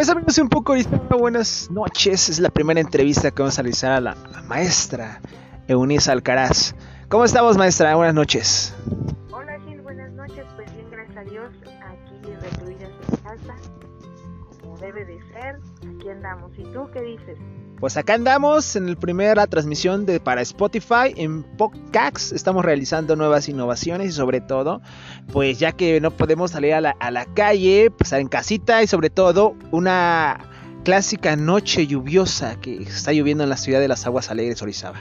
Pues amigos, un poco buenas noches. Es la primera entrevista que vamos a realizar a la, maestra Eunice Alcaraz. ¿Cómo estamos, maestra? Buenas noches. Hola, Gil, buenas noches. Pues bien, gracias a Dios, aquí recluidas en casa, como debe de ser. Aquí andamos. ¿Y tú qué dices? Pues acá andamos en la transmisión de, para Spotify en podcast. Estamos realizando nuevas innovaciones y sobre todo, pues ya que no podemos salir a la, a la calle, pues en casita y sobre todo una clásica noche lluviosa que está lloviendo en la ciudad de las Aguas Alegres, Orizaba.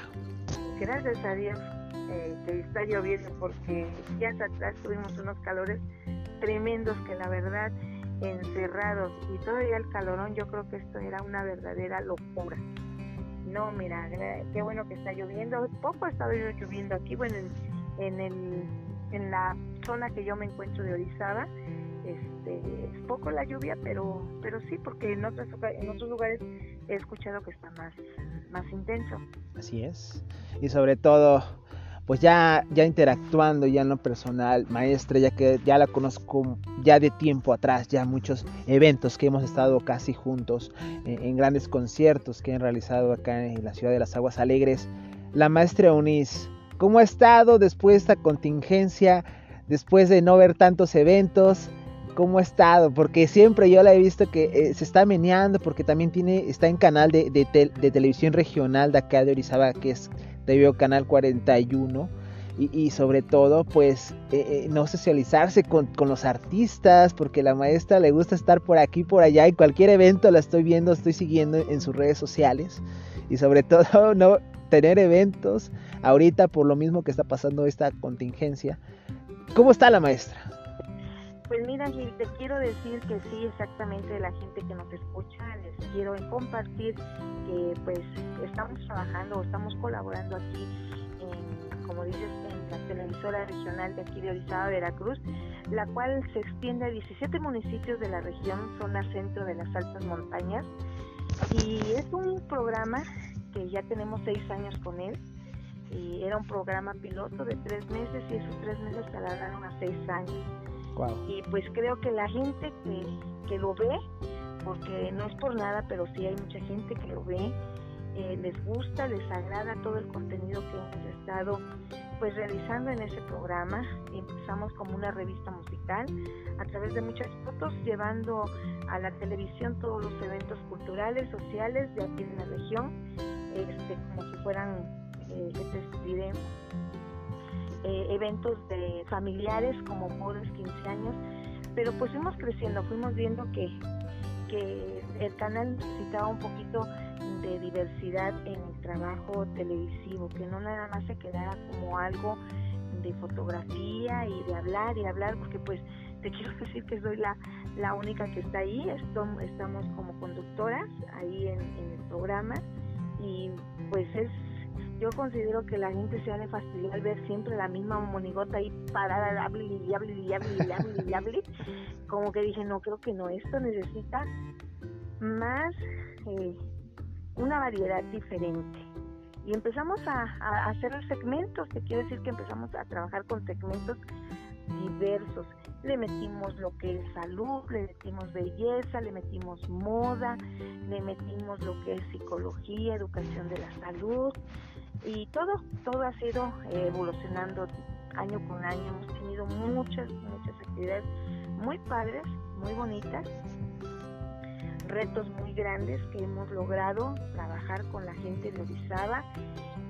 Gracias a Dios eh, que está lloviendo porque días atrás tuvimos unos calores tremendos que la verdad encerrados y todavía el calorón, yo creo que esto era una verdadera locura. No, mira, qué bueno que está lloviendo. Poco ha estado lloviendo aquí, bueno, en, el, en la zona que yo me encuentro de Orizaba. Este, es poco la lluvia, pero pero sí, porque en en otros lugares he escuchado que está más, más intenso. Así es. Y sobre todo, pues ya, ya interactuando ya en lo personal, maestra, ya que ya la conozco ya de tiempo atrás, ya muchos eventos que hemos estado casi juntos, eh, en, grandes conciertos que han realizado acá en la ciudad de las Aguas Alegres. La maestra Eunice, ¿cómo ha estado después de esta contingencia, después de no ver tantos eventos? ¿Cómo ha estado? Porque siempre yo la he visto que eh, se está meneando, porque también tiene, está en canal de, de televisión regional de acá de Orizaba, que es veo Canal 41. Y, sobre todo, pues, eh, eh, no socializarse con, los artistas, porque la maestra le gusta estar por aquí, por allá, y cualquier evento la estoy viendo, estoy siguiendo en sus redes sociales. Y sobre todo, no tener eventos ahorita por lo mismo que está pasando esta contingencia. ¿Cómo está la maestra? Pues mira, Gil, te quiero decir que sí, exactamente la gente que nos escucha, les quiero compartir que pues estamos trabajando, estamos colaborando aquí, en, como dices, en la televisora regional de aquí de Orizaba, Veracruz, la cual se extiende a 17 municipios de la región, zona centro de las altas montañas, y es un programa que ya tenemos seis años con él, y era un programa piloto de tres meses y esos tres meses se alargaron a seis años y pues creo que la gente que, que, lo ve, porque no es por nada, pero sí hay mucha gente que lo ve, eh, les gusta, les agrada todo el contenido que hemos estado pues realizando en ese programa. Empezamos como una revista musical a través de muchas fotos, llevando a la televisión todos los eventos culturales, sociales de aquí en la región, este, como si fueran, eh, te diré, eh, eventos de familiares como bodas, 15 años, pero pues fuimos creciendo, fuimos viendo que, que el canal necesitaba un poquito de diversidad en el trabajo televisivo, que no nada más se quedara como algo de fotografía y de hablar y hablar, porque pues te quiero decir que soy la, la única que está ahí, estamos como conductoras ahí en, en el programa y pues es yo considero que la gente se ha de fastidiar ver siempre la misma monigota ahí parada, hable y hable y hable y hable Como que dije, no, creo que no, esto necesita más eh, una variedad diferente. Y empezamos a, a hacer segmentos, te quiero decir que empezamos a trabajar con segmentos diversos. Le metimos lo que es salud, le metimos belleza, le metimos moda, le metimos lo que es psicología, educación de la salud, y todo, todo ha sido eh, evolucionando año con año. Hemos tenido muchas, muchas actividades muy padres, muy bonitas, retos muy grandes que hemos logrado trabajar con la gente de Orizaba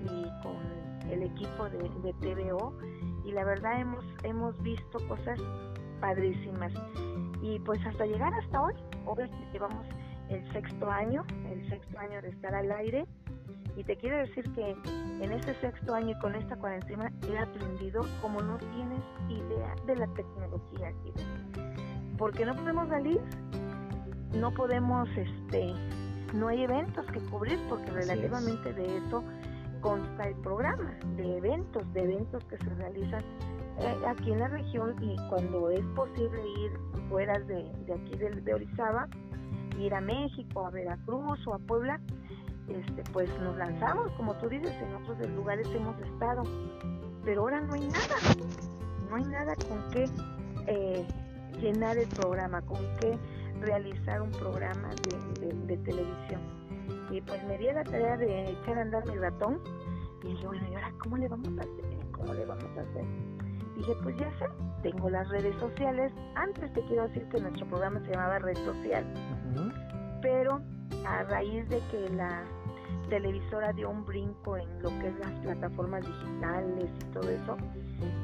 y con el equipo de, de y la verdad hemos, hemos visto cosas padrísimas. Y pues hasta llegar hasta hoy, obviamente llevamos el sexto año, el sexto año de estar al aire y te quiero decir que en este sexto año y con esta cuarentena he aprendido como no tienes idea de la tecnología aquí. Porque no podemos salir, no podemos, este, no hay eventos que cubrir porque relativamente de eso consta el programa, de eventos, de eventos que se realizan eh, aquí en la región y cuando es posible ir fuera de, aquí de, de Orizaba, ir a México, a Veracruz o a Puebla, este, pues nos lanzamos, como tú dices, en otros lugares hemos estado, pero ahora no hay nada, no hay nada con qué eh, llenar el programa, con qué realizar un programa de, televisión. Y pues me di la tarea de echar a andar mi ratón y dije, bueno, ¿y ahora cómo le vamos a hacer? ¿Cómo le vamos a hacer? Dije, pues ya sé, tengo las redes sociales. Antes te quiero decir que nuestro programa se llamaba Red Social, pero a raíz de que la televisora dio un brinco en lo que es las plataformas digitales y todo eso,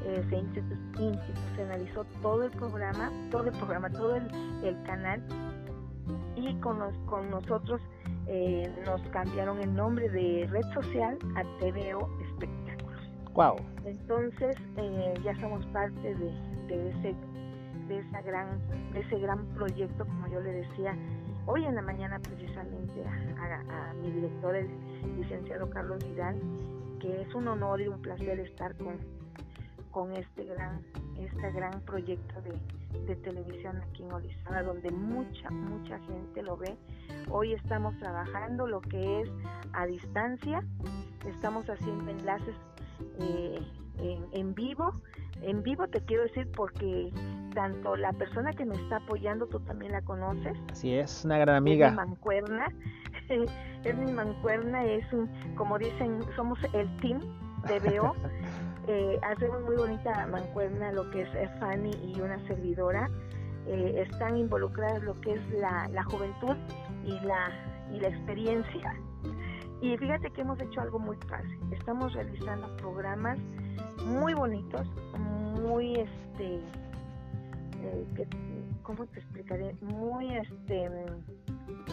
eh, se institucionalizó todo el programa, todo el programa, todo el, canal y con, con nosotros eh, nos cambiaron el nombre de red social a TVO Espectáculos. Wow. Entonces eh, ya somos parte de, de ese de esa gran de ese gran proyecto como yo le decía hoy en la mañana precisamente a, mi director, el licenciado Carlos Vidal, que es un honor y un placer estar con, con este gran, este gran proyecto de, televisión aquí en Orizaba, donde mucha, mucha gente lo ve. Hoy estamos trabajando lo que es a distancia, estamos haciendo enlaces eh, en vivo. En vivo te quiero decir porque tanto la persona que me está apoyando, tú también la conoces. Así es, una gran amiga. Es mi mancuerna, es mi mancuerna, es un, como dicen, somos el team de BO. eh, hacemos muy bonita mancuerna, lo que es Fanny y una servidora. Eh, están involucradas lo que es la, la juventud y la, y la experiencia. Y fíjate que hemos hecho algo muy fácil. Estamos realizando programas muy bonitos, muy este que, ¿cómo te explicaré? Muy, este,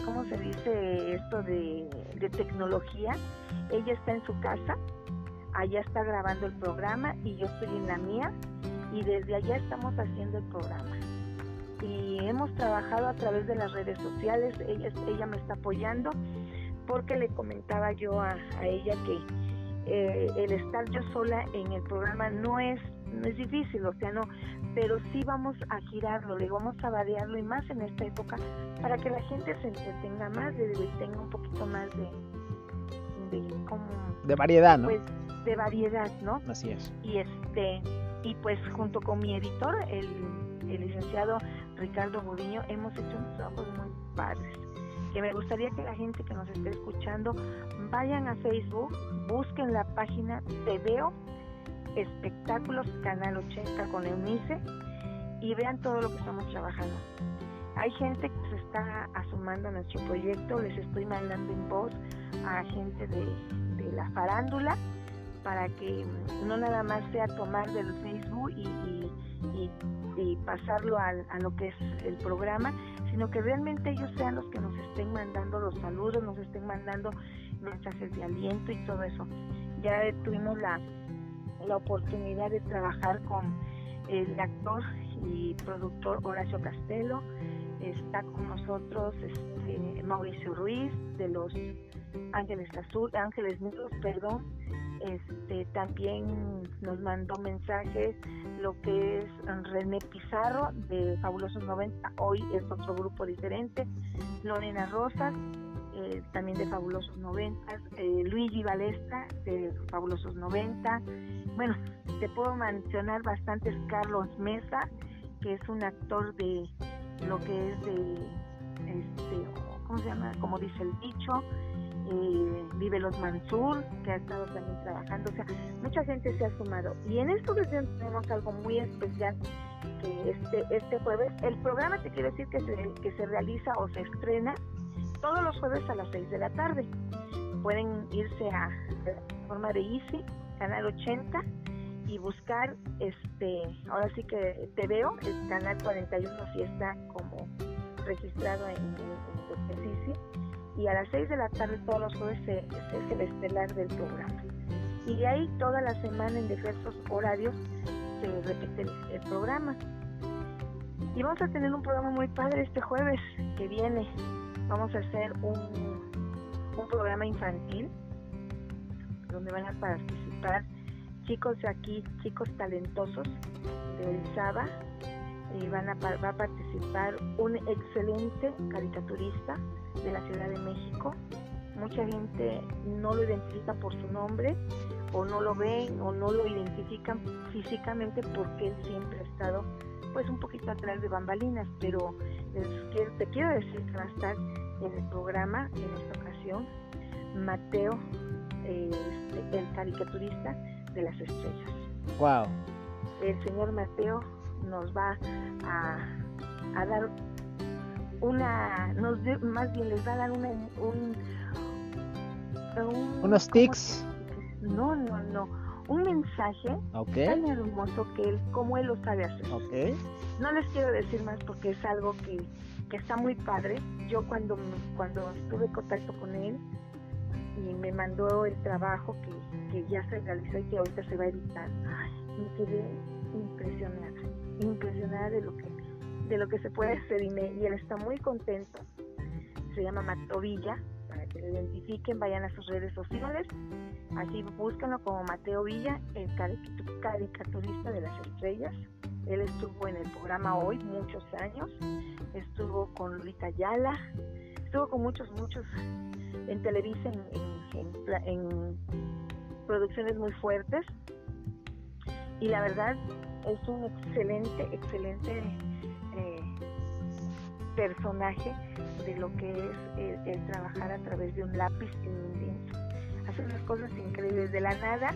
¿cómo se dice esto de, tecnología? Ella está en su casa, allá está grabando el programa y yo estoy en la mía y desde allá estamos haciendo el programa. Y hemos trabajado a través de las redes sociales, ella, ella me está apoyando porque le comentaba yo a, ella que eh, el estar yo sola en el programa no es no es difícil, o sea, no, pero sí vamos a girarlo, le vamos a variarlo y más en esta época para que la gente se entretenga más y tenga un poquito más de, de como de variedad, ¿no? Pues de variedad, ¿no? Así es. Y este y pues junto con mi editor, el, el licenciado Ricardo Muriño, hemos hecho unos trabajos muy padres que me gustaría que la gente que nos esté escuchando vayan a Facebook, busquen la página Te Veo Espectáculos Canal 80 con Eunice y vean todo lo que estamos trabajando. Hay gente que se está asomando a nuestro proyecto, les estoy mandando en voz a gente de, la farándula para que no nada más sea tomar del Facebook y, pasarlo a, a, lo que es el programa, sino que realmente ellos sean los que nos estén mandando los saludos, nos estén mandando mensajes de aliento y todo eso. Ya tuvimos la, la oportunidad de trabajar con el actor y productor Horacio Castelo. Está con nosotros este, Mauricio Ruiz de los Ángeles Azul, Ángeles Negros, perdón. Este, también nos mandó mensajes lo que es René Pizarro de Fabulosos 90, hoy es otro grupo diferente, Lorena Rosas, eh, también de Fabulosos 90, eh, Luigi Balestra de Fabulosos 90, bueno, te puedo mencionar bastantes Carlos Mesa, que es un actor de lo que es de, este, ¿cómo se llama? Como dice el dicho, eh, Vive los Mansur, que ha estado también trabajando, o sea, mucha gente se ha sumado. Y en esta ocasión tenemos algo muy especial, que este, este jueves, el programa te quiero decir que se, que se realiza o se estrena todos los jueves a las 6 de la tarde. Pueden irse a la forma de Easy canal 80 y buscar este ahora sí que te veo el canal 41 si está como registrado en, en, en y a las 6 de la tarde todos los jueves es el estelar del programa. Y de ahí toda la semana en diversos horarios se repite el, programa. Y vamos a tener un programa muy padre este jueves que viene. Vamos a hacer un, un programa infantil donde van a participar chicos de aquí, chicos talentosos de Orizaba, y van a, va a participar un excelente caricaturista de la Ciudad de México. Mucha gente no lo identifica por su nombre o no lo ven o no lo identifican físicamente porque él siempre ha estado pues un poquito atrás de bambalinas, pero te quiero decir que va a estar en el programa en esta ocasión Mateo, este, el caricaturista de las estrellas. Wow. El señor Mateo nos va a, a dar una, nos más bien les va a dar una, un, unos tics. No, no, no. Un mensaje tan hermoso que él, como él lo sabe hacer. Okay. No les quiero decir más porque es algo que, que está muy padre. Yo cuando, cuando tuve contacto con él y me mandó el trabajo que, que ya se realizó y que ahorita se va a editar, me quedé impresionada, impresionada de lo que de lo que se puede hacer y, él está muy contento. Se llama Matovilla para que lo identifiquen, vayan a sus redes sociales, así búsquenlo como Mateo Villa, el caricaturista de las estrellas. Él estuvo en el programa hoy muchos años, estuvo con Rita Ayala, estuvo con muchos, muchos en Televisa en, producciones muy fuertes y la verdad es un excelente, excelente eh, personaje de lo que es el, trabajar a través de un lápiz y un lienzo. Hace unas cosas increíbles. De la nada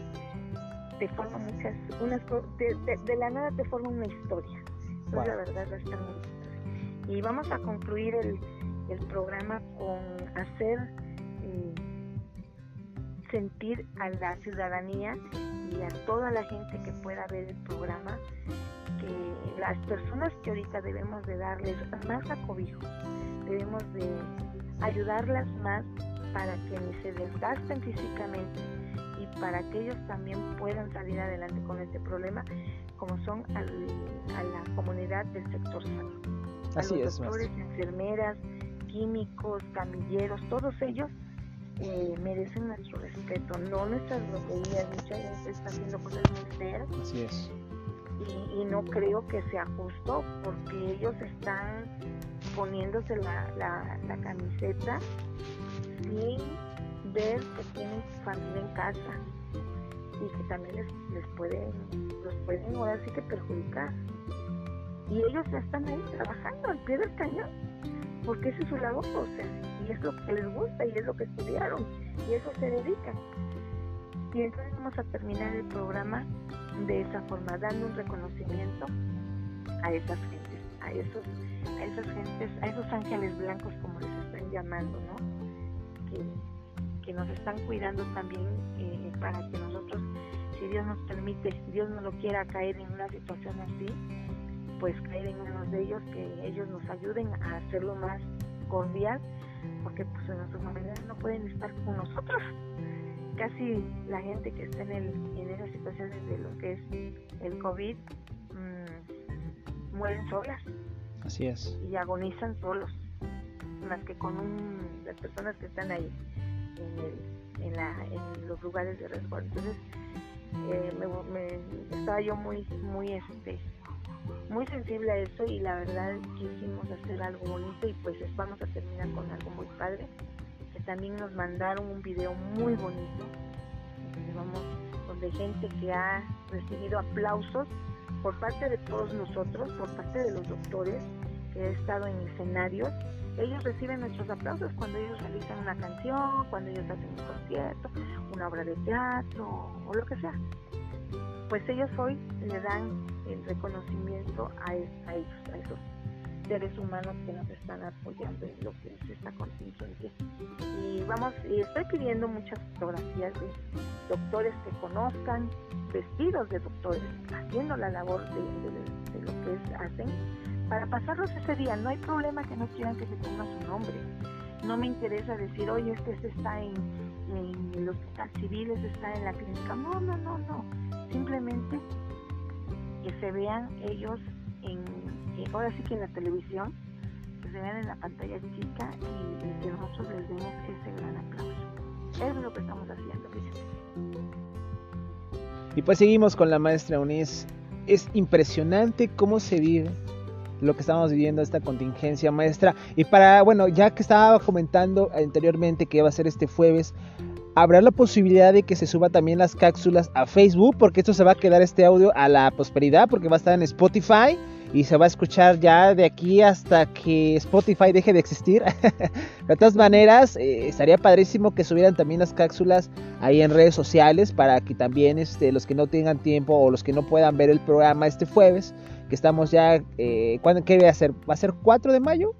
te forma muchas, unas de, de, la nada te forma una historia. Entonces la verdad va a estar muy Y vamos a concluir el, el programa con hacer sentir a la ciudadanía y a toda la gente que pueda ver el programa que las personas que ahorita debemos de darles más acobijo, debemos de ayudarlas más para que ni se desgasten físicamente y para que ellos también puedan salir adelante con este problema, como son a la comunidad del sector salud. Así a los doctores, enfermeras, químicos, camilleros, todos ellos eh, merecen nuestro respeto, no nuestras groserías. Mucha gente está haciendo cosas muy feas. Así es y, no creo que sea justo porque ellos están poniéndose la, la, camiseta sin ver que tienen su familia en casa y que también les, les pueden, los pueden ahora sí que perjudicar. Y ellos ya están ahí trabajando al pie del cañón, porque ese es su labor, o sea, es lo que les gusta y es lo que estudiaron, y eso se dedican. Y entonces vamos a terminar el programa de esa forma, dando un reconocimiento a esas gentes, a esos, a esas gentes, a esos ángeles blancos como les están llamando, ¿no? Que, que nos están cuidando también eh, para que nosotros, si Dios nos permite, Dios no lo quiera caer en una situación así, pues caer en manos de ellos, que ellos nos ayuden a hacerlo más cordial, porque pues en nuestras familias no pueden estar con nosotros casi la gente que está en, el, en esas situaciones de lo que es el COVID mmm, mueren solas. Así es. Y agonizan solos, más que con un, las personas que están ahí en, el, en, la, en los lugares de resguardo. Entonces, eh, me, estaba yo muy, muy, este, muy sensible a eso y la verdad quisimos hacer algo bonito y pues vamos a terminar con algo muy padre también nos mandaron un video muy bonito, donde vamos, donde gente que ha recibido aplausos por parte de todos nosotros, por parte de los doctores que han estado en escenarios. Ellos reciben nuestros aplausos cuando ellos realizan una canción, cuando ellos hacen un concierto, una obra de teatro o lo que sea. Pues ellos hoy le dan el reconocimiento a, a ellos, a esos seres humanos que nos están apoyando en lo que es esta contingencia. Y vamos, y estoy pidiendo muchas fotografías de doctores que conozcan, vestidos de doctores, haciendo la labor de, lo que hacen, para pasarlos ese día. No hay problema que no quieran que se ponga su nombre. No me interesa decir, oye, este está en, en el hospital civil, este está en la clínica. No, no, no, no. Simplemente que se vean ellos en ahora sí que en la televisión, que se vean en la pantalla chica y, que nosotros les demos ese gran aplauso. Es lo que estamos haciendo, Y pues seguimos con la maestra Unis. Es impresionante cómo se vive lo que estamos viviendo esta contingencia maestra y para bueno ya que estaba comentando anteriormente que va a ser este jueves habrá la posibilidad de que se suba también las cápsulas a Facebook porque esto se va a quedar este audio a la prosperidad porque va a estar en Spotify y se va a escuchar ya de aquí hasta que Spotify deje de existir. de todas maneras, eh, estaría padrísimo que subieran también las cápsulas ahí en redes sociales para que también este, los que no tengan tiempo o los que no puedan ver el programa este jueves, que estamos ya, eh, ¿cuándo, ¿qué va a ser? ¿Va a ser 4 de mayo?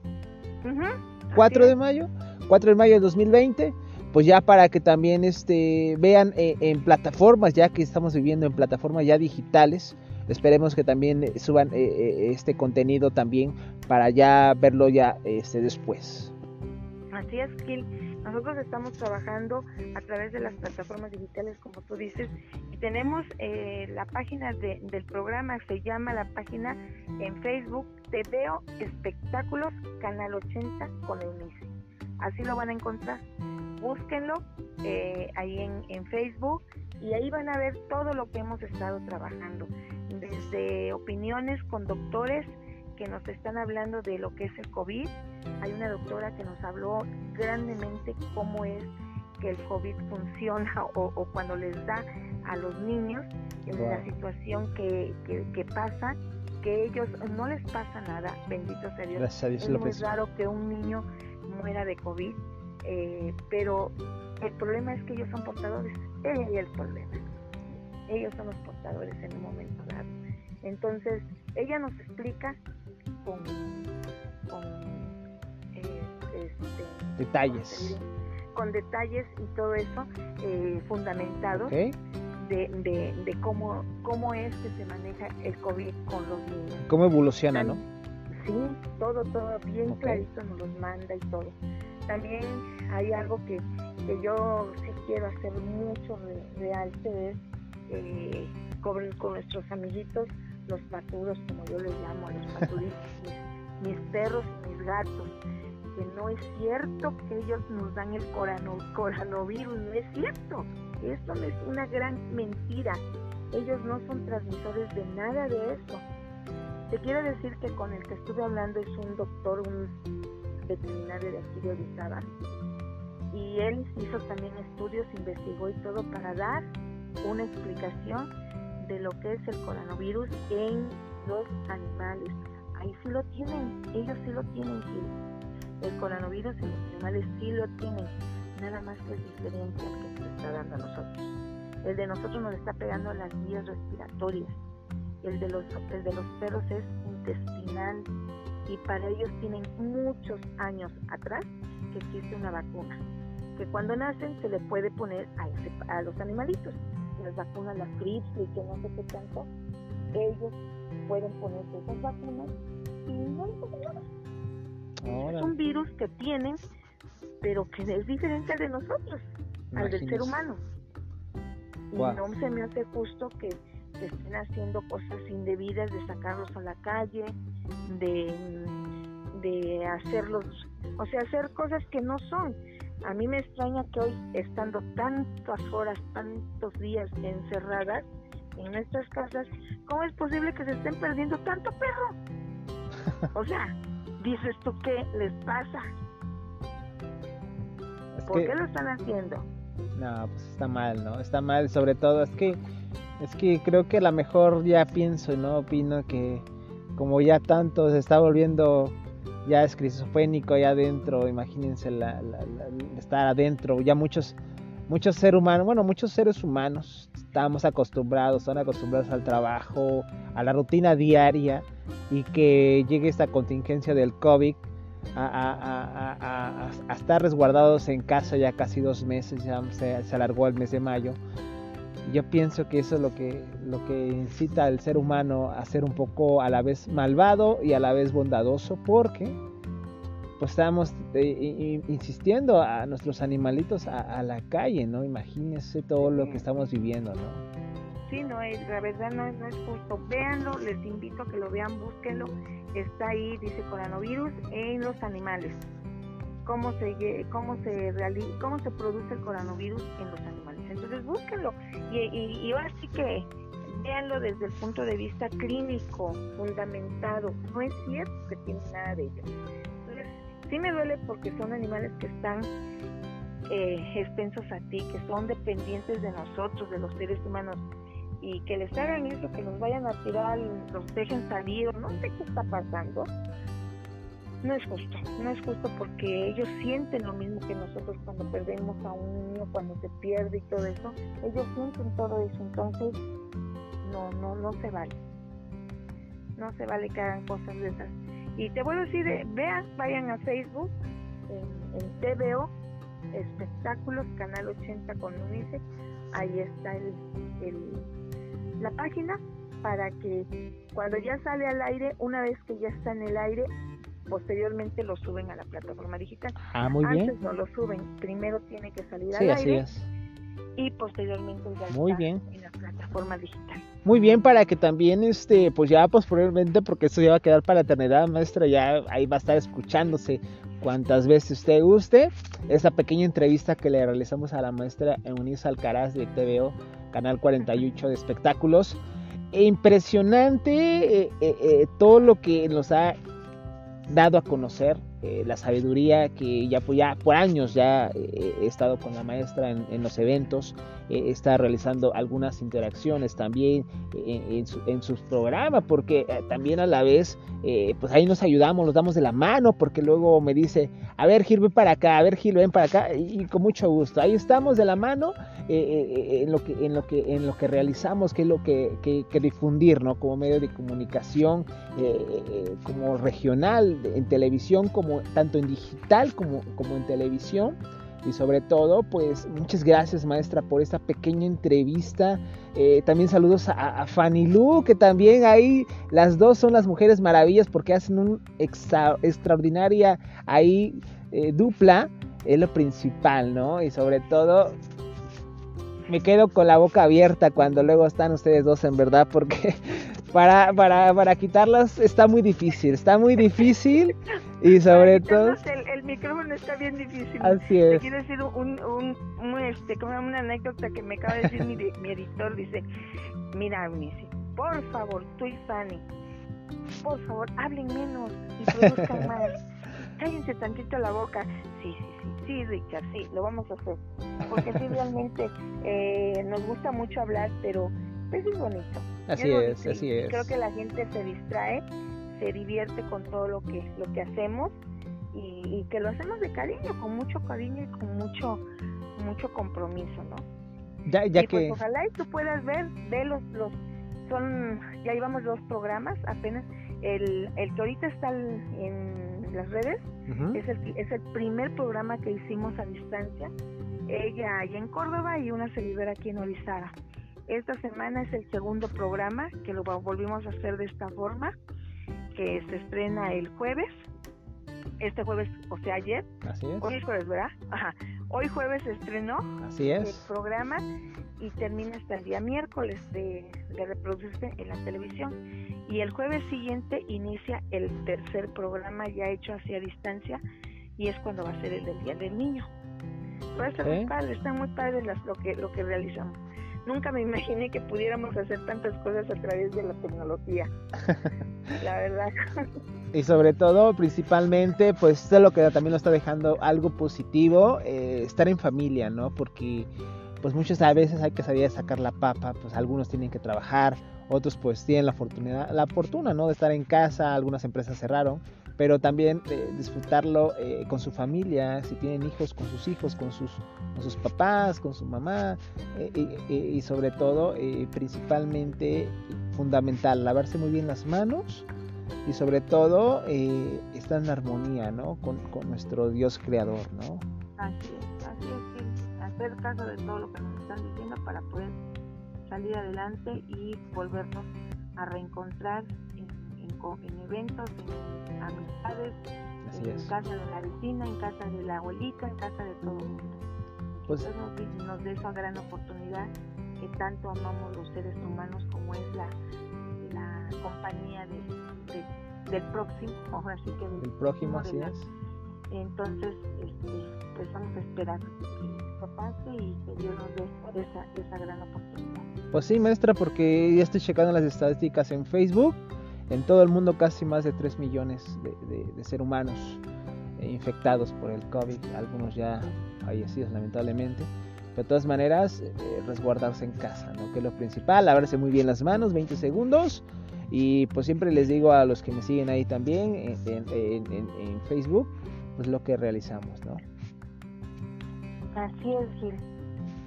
4 de mayo, 4 de mayo del 2020 pues ya para que también este, vean eh, en plataformas, ya que estamos viviendo en plataformas ya digitales, esperemos que también eh, suban eh, este contenido también para ya verlo ya este, después. Así es, Gil. Nosotros estamos trabajando a través de las plataformas digitales, como tú dices, y tenemos la página del programa, se llama la página en Facebook, Te Veo Espectáculos, Canal 80 con Eunice. Así lo van a encontrar búsquenlo eh, ahí en, Facebook y ahí van a ver todo lo que hemos estado trabajando, desde opiniones con doctores que nos están hablando de lo que es el COVID. Hay una doctora que nos habló grandemente cómo es que el COVID funciona o, cuando les da a los niños en la situación que, que, pasa, que ellos no les pasa nada, bendito sea Dios. es muy raro que un niño muera de COVID eh, pero el problema es que ellos son portadores, ella es el problema. Ellos son los portadores en un momento dado. Entonces, ella nos explica con, eh, este, detalles. Con detalles y todo eso eh, fundamentado de, de, de, cómo, cómo es que se maneja el COVID con los niños. ¿Cómo evoluciona, no? Sí, todo, todo bien clarito nos los manda y todo también hay algo que, yo sí quiero hacer mucho realce es eh, con, nuestros amiguitos, los paturos, como yo les llamo a los paturitos, mis, perros y mis gatos, que no es cierto que ellos nos dan el coronavirus, no es cierto, esto es una gran mentira, ellos no son transmisores de nada de eso. Te quiero decir que con el que estuve hablando es un doctor, un veterinario de aquí de Orizaba. Y él hizo también estudios, investigó y todo para dar una explicación de lo que es el coronavirus en los animales. Ahí sí lo tienen, ellos sí lo tienen. El coronavirus en los animales sí lo tienen, nada más que es diferente al que se está dando a nosotros. El de nosotros nos está pegando las vías respiratorias. El de los, el de los perros es intestinal, y para ellos tienen muchos años atrás que existe una vacuna, que cuando nacen se le puede poner a, los animalitos, las vacunas, las grips y que no sé qué tanto, ellos pueden ponerse esas vacunas y no les pasa nada. Es un virus que tienen, pero que es diferente de nosotros, al del ser humano. Y no se me hace justo que que estén haciendo cosas indebidas, de sacarlos a la calle, de, de hacerlos, o sea, hacer cosas que no son. A mí me extraña que hoy, estando tantas horas, tantos días encerradas en nuestras casas, ¿cómo es posible que se estén perdiendo tanto perro? O sea, dices tú, ¿qué les pasa? ¿Por qué lo están haciendo? No, pues está mal, ¿no? Está mal, sobre todo, es que es que creo que la mejor ya pienso, ¿no? Opino que como ya tanto se está volviendo ya esquizofrénico allá adentro, imagínense la, estar adentro, ya muchos muchos seres humanos, bueno, muchos seres humanos estamos acostumbrados, están acostumbrados al trabajo, a la rutina diaria y que llegue esta contingencia del COVID a, estar resguardados en casa ya casi dos meses, ya se, se alargó el mes de mayo yo pienso que eso es lo que, lo que incita al ser humano a ser un poco a la vez malvado y a la vez bondadoso, porque pues estamos eh, insistiendo a nuestros animalitos a, la calle, ¿no? Imagínense todo lo que estamos viviendo, ¿no? Sí, no es, la verdad no es, justo. Véanlo, les invito a que lo vean, búsquenlo. Está ahí, dice coronavirus en los animales. Cómo se, cómo se, cómo se produce el coronavirus en los animales entonces búsquenlo y, y, ahora sí que véanlo desde el punto de vista clínico, fundamentado. No es cierto que tiene nada de ello. Entonces, sí me duele porque son animales que están eh, expensos a ti, que son dependientes de nosotros, de los seres humanos. y que les hagan eso, que nos vayan a tirar, los dejen salir, no sé qué está pasando. No es justo, no es justo porque ellos sienten lo mismo que nosotros cuando perdemos a un niño, cuando se pierde y todo eso. Ellos sienten todo eso, entonces no, no, no se vale. No se vale que hagan cosas de esas. Y te voy a decir, eh, vean, vayan a Facebook, en, en TVO, Espectáculos, Canal 80 con Unice, ahí está el, la página para que cuando ya sale al aire, una vez que ya está en el aire, posteriormente lo suben a la plataforma digital. Ah, muy bien. Antes no lo suben, primero tiene que salir al aire. Y posteriormente ya muy está bien. en la plataforma digital. Muy bien, para que también, este, pues ya posteriormente, porque esto ya va a quedar para la eternidad, maestra, ya ahí va a estar escuchándose cuantas veces usted guste. Esta pequeña entrevista que le realizamos a la maestra Eunice Alcaraz de TVO, Canal 48 de Espectáculos. Impresionante eh, eh, eh, todo lo que nos ha dado a conocer eh, la sabiduría que ya, ya por años ya eh, he estado con la maestra en, los eventos, eh, está realizando algunas interacciones también en, sus programas, porque también a la vez, pues ahí nos ayudamos, nos damos de la mano, porque luego me dice, a ver Gil, ven para acá, a ver Gil, ven para acá, y, con mucho gusto, ahí estamos de la mano en, lo que, en, lo que, en lo que realizamos, que es lo que, que, difundir, ¿no? Como medio de comunicación, como regional, en televisión, como tanto en digital como, como en televisión. Y sobre todo, pues muchas gracias maestra por esta pequeña entrevista. Eh, también saludos a, Fanny Lu, que también ahí las dos son las mujeres maravillas porque hacen un extraordinaria ahí eh, dupla. Es lo principal, ¿no? Y sobre todo, me quedo con la boca abierta cuando luego están ustedes dos en verdad porque para, para, para quitarlas está muy difícil, está muy difícil y sobre todo... El, micrófono está bien difícil. Así es. Te quiero decir un, un, un este, como una anécdota que me acaba de decir mi, mi editor, dice, mira, Unice, por favor, tú y Fanny, por favor, hablen menos y produzcan más. Cállense tantito la boca. Sí, sí, sí, sí, Richard, sí, lo vamos a hacer. Porque sí, realmente eh, nos gusta mucho hablar, pero eso es bonito. Así es, así es. Creo que la gente se distrae, se divierte con todo lo que, lo que hacemos y, que lo hacemos de cariño, con mucho cariño y con mucho, mucho compromiso, ¿no? Ya, ya y pues, ojalá y tú puedas ver, ve los, los, son, ya llevamos dos programas, apenas, el, el que ahorita está en las redes, es, el, es el primer programa que hicimos a distancia, ella allá en Córdoba y una se aquí en Orizaba. Esta semana es el segundo programa que lo volvimos a hacer de esta forma, que se estrena el jueves. Este jueves, o sea, ayer. Así es. Hoy es jueves, ¿verdad? Ajá. Hoy jueves se estrenó Así es. el programa y termina hasta el día miércoles de, de reproducirse en la televisión. Y el jueves siguiente inicia el tercer programa ya hecho hacia distancia y es cuando va a ser el del Día del Niño. Va a estar muy padre, están muy padres las, lo, que, lo que realizamos nunca me imaginé que pudiéramos hacer tantas cosas a través de la tecnología. la verdad. y sobre todo, principalmente, pues esto es lo que también nos está dejando algo positivo, eh, estar en familia, ¿no? Porque pues muchas veces hay que salir a sacar la papa, pues algunos tienen que trabajar, otros pues tienen la fortuna, la fortuna, ¿no? De estar en casa, algunas empresas cerraron, pero también eh, disfrutarlo eh, con su familia, si tienen hijos, con sus hijos, con sus, sus papás, con su mamá, eh, y sobre todo, principalmente, fundamental, lavarse muy bien las manos y sobre todo estar en armonía, ¿no? Con, con, nuestro Dios creador, ¿no? Así es, así es, hacer caso de todo lo que nos están diciendo para poder salir adelante y volvernos a reencontrar en eventos, en amistades, en casa de la vecina, en casa de la abuelita, en casa de todo el mundo. Pues, Entonces nos, nos da esa gran oportunidad que tanto amamos los seres humanos como es la, la compañía de, del próximo, o así que del próximo, así es. Entonces, este, pues vamos a esperar que pase y que Dios nos dé esa, esa gran oportunidad. Pues sí, maestra, porque ya estoy checando las estadísticas en Facebook en todo el mundo casi más de 3 millones de, seres humanos eh, infectados por el COVID, algunos ya fallecidos lamentablemente. de todas maneras, eh, resguardarse en casa, ¿no? Que es lo principal, lavarse muy bien las manos, 20 segundos. Y pues siempre les digo a los que me siguen ahí también en, Facebook, pues lo que realizamos, ¿no? Así es, Gil.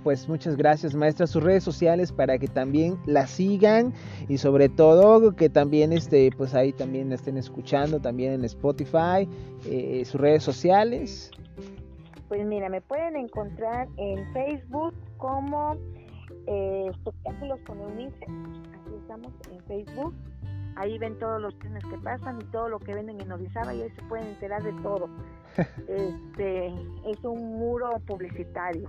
Pues muchas gracias, maestra. Sus redes sociales para que también la sigan y sobre todo que también este, pues ahí también estén escuchando también en Spotify, eh, sus redes sociales. Pues mira, me pueden encontrar en Facebook como eh, Espectáculos con Eunice. Así estamos en Facebook. Ahí ven todos los trenes que pasan y todo lo que venden en Orizaba y ahí se pueden enterar de todo. este es un muro publicitario.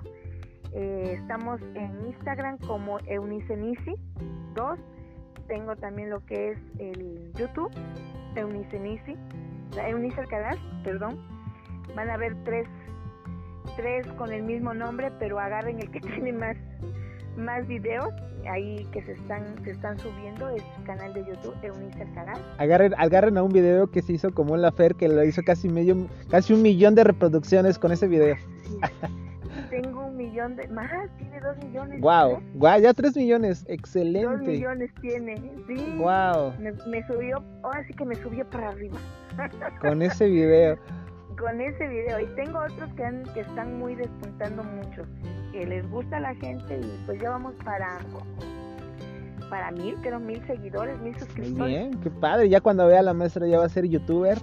Eh, estamos en Instagram como Eunice Nisi 2. Tengo también lo que es el YouTube, Eunice Nisi, Eunice Alcalá, perdón. Van a ver tres tres con el mismo nombre, pero agarren el que tiene más, más videos ahí que se están se están subiendo es canal de YouTube Eunice Alcalá. Agarren, agarren a un video que se hizo como en la Fer que lo hizo casi medio casi un millón de reproducciones con ese video. Un millón de más, tiene dos millones. Wow, wow, ya tres millones, excelente. Dos millones tiene, sí. Wow. Me, me subió, ahora sí que me subió para arriba. Con ese video con ese video y tengo otros que, han, que están muy despuntando mucho, que les gusta a la gente y pues ya vamos para para mil, creo mil seguidores, mil suscriptores. Bien, qué padre, ya cuando vea la maestra ya va a ser youtuber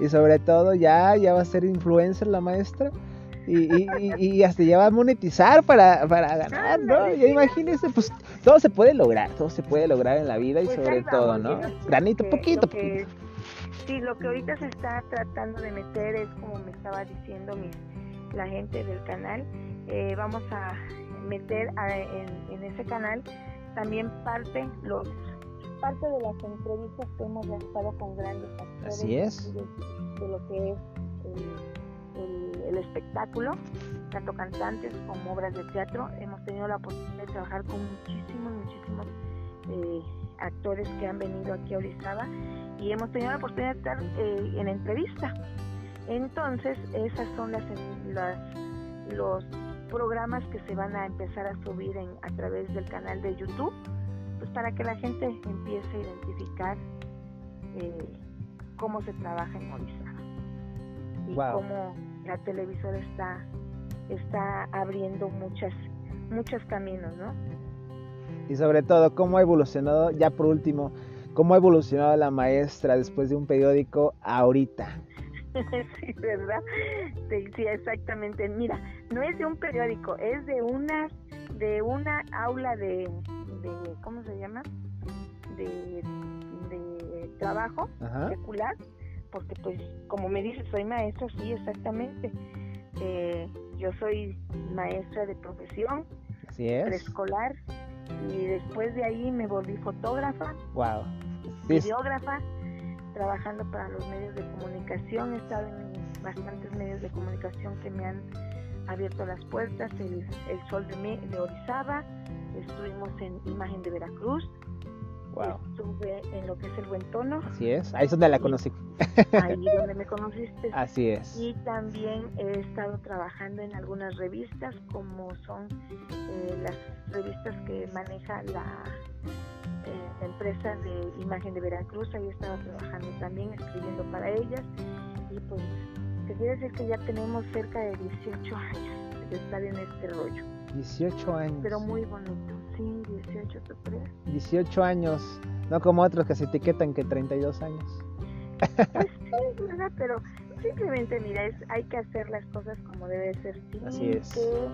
y sobre todo ya, ya va a ser influencer la maestra. Y, y, hasta ya va a monetizar para, para ganar, ¿no? Ya imagínense, pues todo se puede lograr, todo se puede lograr en la vida y pues sobre todo, ¿no? Granito, poquito, poquito. Sí, lo que ahorita se está tratando de meter es como me estaba diciendo mis, la gente del canal, eh, vamos a meter en, ese canal también parte los parte de las entrevistas que hemos realizado con grandes actores Así es. De, lo que es el, espectáculo, tanto cantantes como obras de teatro. Hemos tenido la oportunidad de trabajar con muchísimos, muchísimos eh, actores que han venido aquí a Orizaba y hemos tenido la oportunidad de estar eh, en entrevista. Entonces, esas son las, los programas que se van a empezar a subir en, a través del canal de YouTube, pues para que la gente empiece a identificar eh, cómo se trabaja en Orizaba y cómo la televisora está está abriendo muchas muchos caminos, ¿no? Y sobre todo cómo ha evolucionado ya por último ¿Cómo ha evolucionado la maestra después de un periódico ahorita? Sí, ¿verdad? Sí, exactamente. Mira, no es de un periódico, es de una, de una aula de, ¿cómo se llama? De, trabajo secular, porque pues como me dices, soy maestra, sí, exactamente. Eh, yo soy maestra de profesión, Así es. preescolar, y después de ahí me volví fotógrafa. Wow videógrafa, trabajando para los medios de comunicación, he estado en bastantes medios de comunicación que me han abierto las puertas, el, Sol de, de Orizaba, estuvimos en Imagen de Veracruz, estuve en lo que es el Buen Tono. Así es, ahí es donde la conocí. Ahí donde me conociste. Así es. Y también he estado trabajando en algunas revistas, como son eh, las revistas que maneja la la empresa de imagen de Veracruz, ahí estaba trabajando también, escribiendo para ellas. Y pues, te quiere decir que ya tenemos cerca de 18 años de estar en este rollo. 18 años. Pero muy bonito, sí, 18, ¿tú crees? 18 años, no como otros que se etiquetan que 32 años. Pues sí, ¿verdad? Pero simplemente, mira, es, hay que hacer las cosas como debe ser, sin Así es. que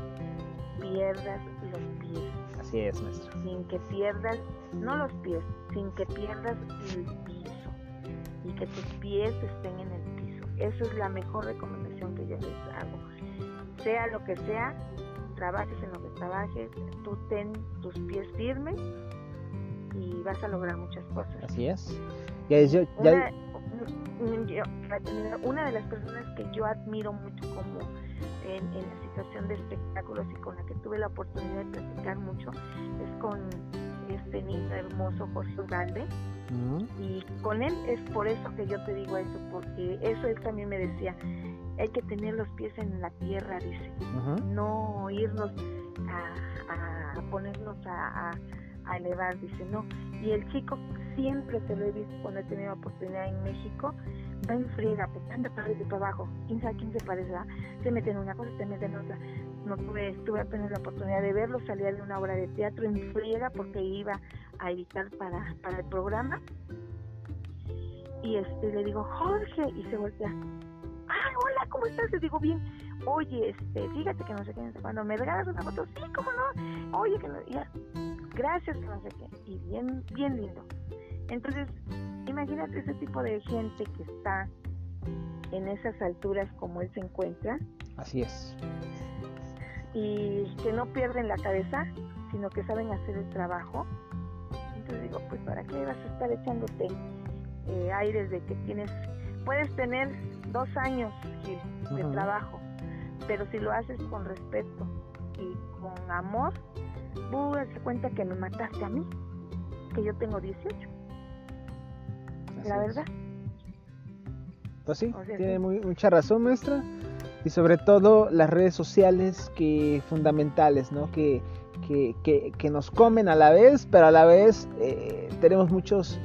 pierdas los pies. Así es, maestro. Sin que pierdas, no los pies, sin que pierdas el piso y que tus pies estén en el piso. Esa es la mejor recomendación que yo les hago. Sea lo que sea, trabajes en lo que trabajes, tú ten tus pies firmes y vas a lograr muchas cosas. Así es. una de las personas que yo admiro mucho como en, la situación de espectáculos y con la que tuve la oportunidad de platicar mucho es con este niño hermoso Jorge Ugalde y con él es por eso que yo te digo eso porque eso él también me decía hay que tener los pies en la tierra dice no irnos a, ponernos a, a, elevar, dice, no. Y el chico siempre se lo he visto cuando he tenido oportunidad en México, va en friega, pues anda para arriba y para abajo, quién sabe quién se parece, se mete en una cosa, se mete en otra. No tuve, tuve apenas la oportunidad de verlo, salía de una obra de teatro en friega porque iba a editar para, para el programa. Y este le digo, Jorge, y se voltea, ay, hola, ¿cómo estás? Le digo, bien, oye, este, fíjate que no sé qué, cuando me regalas una foto, sí, cómo no, oye, que no, ya, gracias, que no sé qué, y bien, bien lindo. Entonces, imagínate ese tipo de gente que está en esas alturas como él se encuentra. Así es. Y que no pierden la cabeza, sino que saben hacer el trabajo. Entonces digo, pues ¿para qué vas a estar echándote eh, aires de que tienes, puedes tener dos años de trabajo, pero si lo haces con respeto y con amor, tú das cuenta que me mataste a mí, que yo tengo 18 la verdad. Pues sí, tiene mucha razón, maestra. Y sobre todo las redes sociales que fundamentales, ¿no? Que, que, nos comen a la vez, pero a la vez eh, tenemos muchos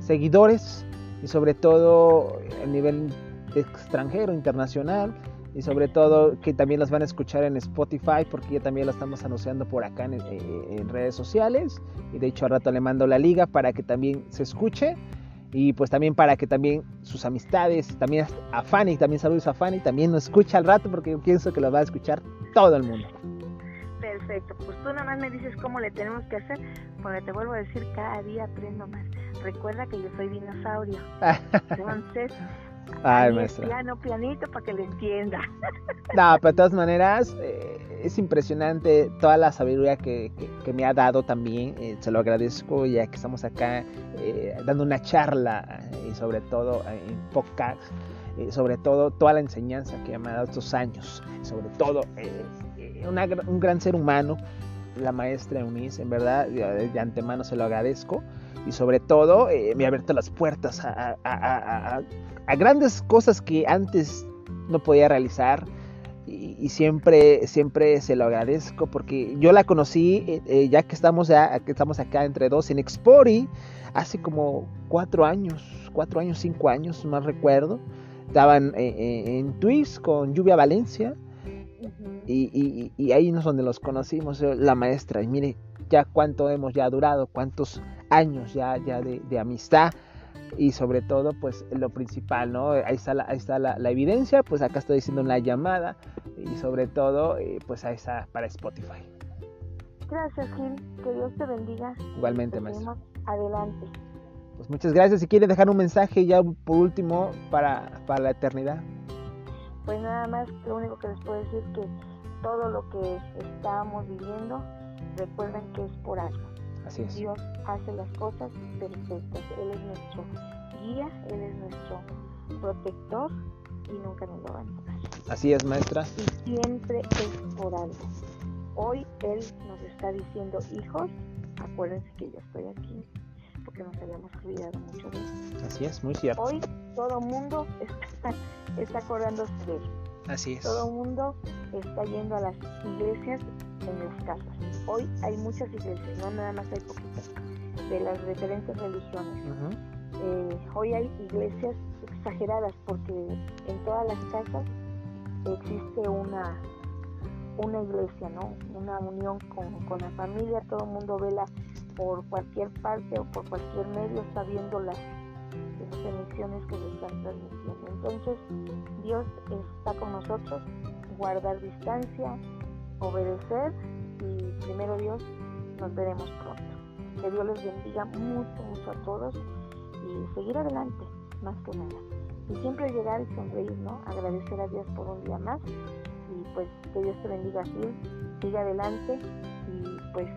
seguidores y sobre todo a nivel extranjero, internacional y sobre todo que también las van a escuchar en Spotify porque ya también la estamos anunciando por acá en, eh, en redes sociales y de hecho al rato le mando la liga para que también se escuche y pues también para que también sus amistades, también a Fanny, también saludos a Fanny, también nos escucha al rato porque yo pienso que lo va a escuchar todo el mundo. Perfecto, pues tú nada más me dices cómo le tenemos que hacer, porque te vuelvo a decir, cada día aprendo más. Recuerda que yo soy dinosaurio. Entonces, Ay, maestra. Piano, pianito para que le entienda. No, pero de todas maneras, eh, es impresionante toda la sabiduría que, que, me ha dado también. Eh, se lo agradezco ya que estamos acá eh, dando una charla y sobre todo en podcast. sobre todo toda la enseñanza que me ha dado estos años. Sobre todo un gran ser humano, la maestra Eunice, en verdad, de, antemano se lo agradezco y sobre todo me ha abierto las puertas a, a grandes cosas que antes no podía realizar y, siempre siempre se lo agradezco porque yo la conocí eh, eh, ya que estamos ya que estamos acá entre dos en Expori hace como cuatro años cuatro años cinco años más recuerdo. Estaban eh, en Twist con Lluvia Valencia y, y, ahí es donde los conocimos la maestra. Y mire ya cuánto hemos ya durado cuántos años ya ya de, de amistad y sobre todo pues lo principal, ¿no? Ahí está la, ahí está la, evidencia, pues acá estoy diciendo una llamada y sobre todo eh, pues ahí está para Spotify. Gracias Gil, que Dios te bendiga. Igualmente, maestro. Adelante. Pues muchas gracias. Si quiere dejar un mensaje ya por último para, para la eternidad. Pues nada más, lo único que les puedo decir que todo lo que estamos viviendo, recuerden que es por algo Dios hace las cosas perfectas. Él es nuestro guía, Él es nuestro protector y nunca nos lo va a negar. Así es, maestra. Y siempre es por algo. Hoy Él nos está diciendo, hijos, acuérdense que yo estoy aquí, porque nos habíamos olvidado mucho de eso. Así es, muy cierto. Hoy todo mundo está, está acordándose de Él. Así es. Todo mundo está yendo a las iglesias en las casas. Hoy hay muchas iglesias, no nada más hay poquitas, de las diferentes religiones. Eh, hoy hay iglesias exageradas porque en todas las casas existe una una iglesia, ¿no? Una unión con, con la familia, todo el mundo vela por cualquier parte o por cualquier medio, está viendo las, las emisiones que se están transmitiendo. Entonces, Dios está con nosotros, guardar distancia, obedecer y primero Dios nos veremos pronto. Que Dios les bendiga mucho, mucho a todos y seguir adelante, más que nada. Y siempre llegar y sonreír, ¿no? Agradecer a Dios por un día más y pues que Dios te bendiga así, sigue adelante y pues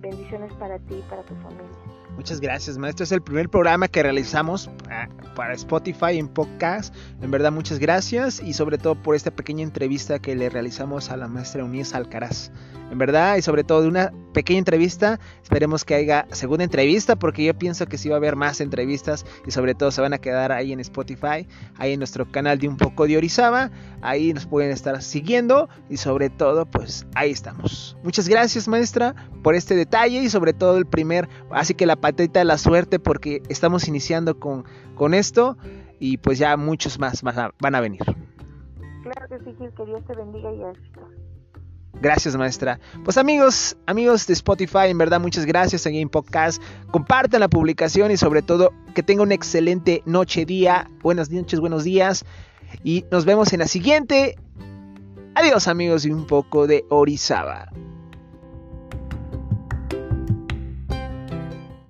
bendiciones para ti y para tu familia. Muchas gracias, maestro. Es el primer programa que realizamos ah, para Spotify en podcast. En verdad, muchas gracias y sobre todo por esta pequeña entrevista que le realizamos a la maestra Unías Alcaraz. En verdad, y sobre todo de una pequeña entrevista, esperemos que haya segunda entrevista porque yo pienso que sí va a haber más entrevistas y sobre todo se van a quedar ahí en Spotify, ahí en nuestro canal de Un poco de Orizaba. Ahí nos pueden estar siguiendo y sobre todo, pues ahí estamos. Muchas gracias, maestra, por este detalle y sobre todo el primer, así que la patita de la suerte porque estamos iniciando con, con esto y pues ya muchos más van a, van a venir. Claro que sí, que Dios te bendiga y éxito. Gracias, maestra. Pues amigos, amigos de Spotify, en verdad muchas gracias en Game Podcast. Compartan la publicación y sobre todo que tengan una excelente noche, día. Buenas noches, buenos días. Y nos vemos en la siguiente. Adiós amigos y un poco de Orizaba.